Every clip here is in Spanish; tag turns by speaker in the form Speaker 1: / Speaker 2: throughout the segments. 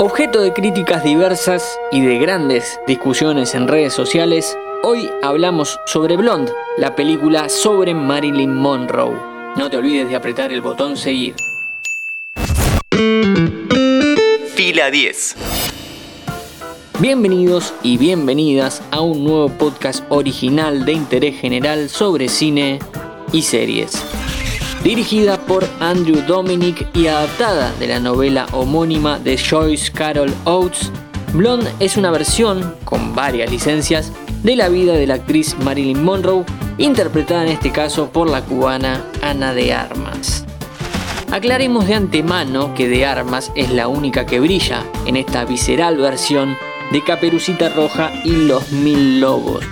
Speaker 1: Objeto de críticas diversas y de grandes discusiones en redes sociales, hoy hablamos sobre Blonde, la película sobre Marilyn Monroe. No te olvides de apretar el botón seguir.
Speaker 2: Fila 10.
Speaker 1: Bienvenidos y bienvenidas a un nuevo podcast original de interés general sobre cine y series dirigida por Andrew Dominic y adaptada de la novela homónima de Joyce Carol Oates, Blonde es una versión, con varias licencias, de la vida de la actriz Marilyn Monroe, interpretada en este caso por la cubana Ana de Armas. Aclaremos de antemano que de Armas es la única que brilla en esta visceral versión de Caperucita Roja y los Mil Lobos.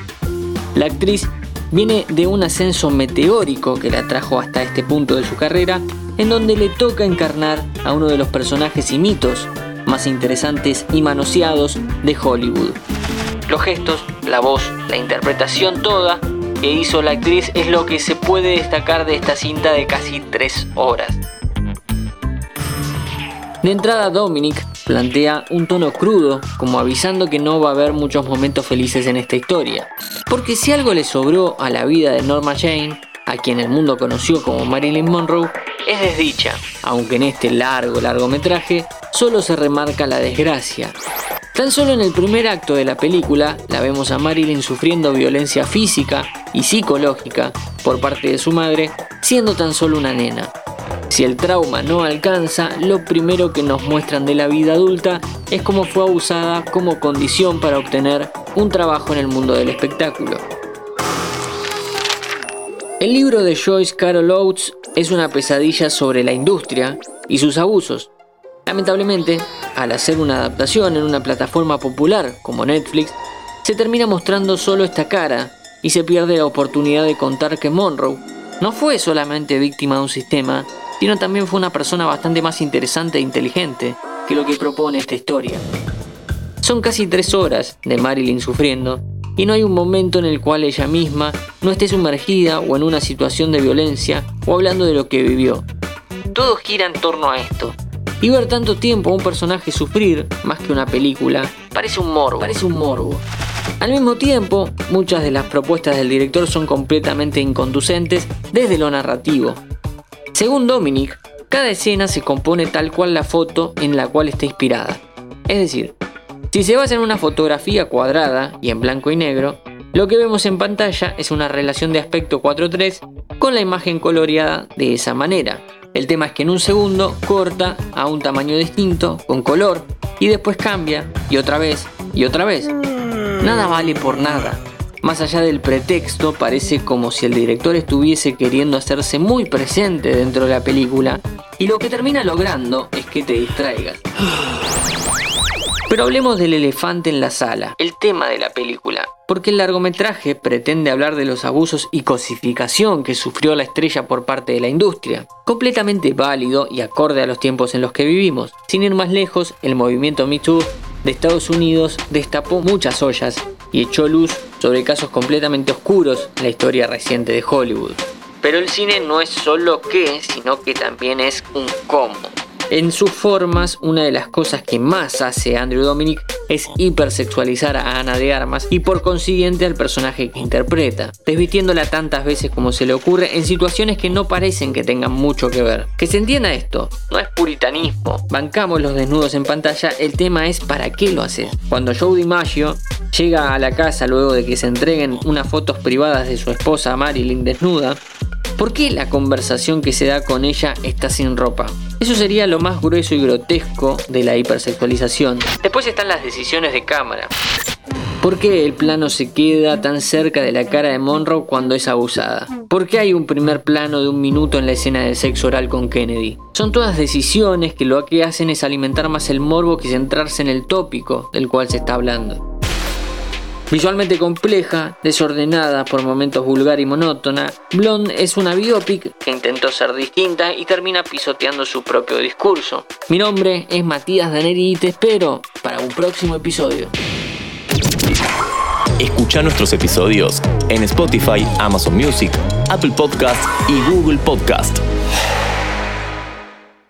Speaker 1: La actriz viene de un ascenso meteórico que la trajo hasta este punto de su carrera, en donde le toca encarnar a uno de los personajes y mitos más interesantes y manoseados de Hollywood. Los gestos, la voz, la interpretación toda que hizo la actriz es lo que se puede destacar de esta cinta de casi tres horas. De entrada Dominic plantea un tono crudo, como avisando que no va a haber muchos momentos felices en esta historia. Porque si algo le sobró a la vida de Norma Jane, a quien el mundo conoció como Marilyn Monroe, es desdicha, aunque en este largo largometraje solo se remarca la desgracia. Tan solo en el primer acto de la película la vemos a Marilyn sufriendo violencia física y psicológica por parte de su madre, siendo tan solo una nena. Si el trauma no alcanza, lo primero que nos muestran de la vida adulta es cómo fue abusada como condición para obtener un trabajo en el mundo del espectáculo. El libro de Joyce Carol Oates es una pesadilla sobre la industria y sus abusos. Lamentablemente, al hacer una adaptación en una plataforma popular como Netflix, se termina mostrando solo esta cara y se pierde la oportunidad de contar que Monroe no fue solamente víctima de un sistema, sino también fue una persona bastante más interesante e inteligente que lo que propone esta historia. Son casi tres horas de Marilyn sufriendo y no hay un momento en el cual ella misma no esté sumergida o en una situación de violencia o hablando de lo que vivió. Todo gira en torno a esto. Y ver tanto tiempo a un personaje sufrir, más que una película, parece un morbo. Parece un morbo. Al mismo tiempo, muchas de las propuestas del director son completamente inconducentes desde lo narrativo, según Dominic, cada escena se compone tal cual la foto en la cual está inspirada. Es decir, si se basa en una fotografía cuadrada y en blanco y negro, lo que vemos en pantalla es una relación de aspecto 4-3 con la imagen coloreada de esa manera. El tema es que en un segundo corta a un tamaño distinto, con color, y después cambia, y otra vez, y otra vez. Nada vale por nada. Más allá del pretexto, parece como si el director estuviese queriendo hacerse muy presente dentro de la película y lo que termina logrando es que te distraigas. Pero hablemos del elefante en la sala, el tema de la película, porque el largometraje pretende hablar de los abusos y cosificación que sufrió la estrella por parte de la industria, completamente válido y acorde a los tiempos en los que vivimos. Sin ir más lejos, el movimiento Me Too de Estados Unidos destapó muchas ollas y echó luz sobre casos completamente oscuros en la historia reciente de Hollywood. Pero el cine no es solo qué, sino que también es un cómo. En sus formas, una de las cosas que más hace Andrew Dominic es hipersexualizar a Ana de Armas y por consiguiente al personaje que interpreta, desvistiéndola tantas veces como se le ocurre en situaciones que no parecen que tengan mucho que ver. Que se entienda esto, no es puritanismo, bancamos los desnudos en pantalla, el tema es para qué lo haces. Cuando Joe DiMaggio llega a la casa luego de que se entreguen unas fotos privadas de su esposa Marilyn desnuda, ¿Por qué la conversación que se da con ella está sin ropa? Eso sería lo más grueso y grotesco de la hipersexualización. Después están las decisiones de cámara. ¿Por qué el plano se queda tan cerca de la cara de Monroe cuando es abusada? ¿Por qué hay un primer plano de un minuto en la escena de sexo oral con Kennedy? Son todas decisiones que lo que hacen es alimentar más el morbo que centrarse en el tópico del cual se está hablando. Visualmente compleja, desordenada, por momentos vulgar y monótona, Blonde es una biopic que intentó ser distinta y termina pisoteando su propio discurso. Mi nombre es Matías Daneri y te espero para un próximo episodio.
Speaker 2: Escucha nuestros episodios en Spotify, Amazon Music, Apple Podcast y Google Podcast.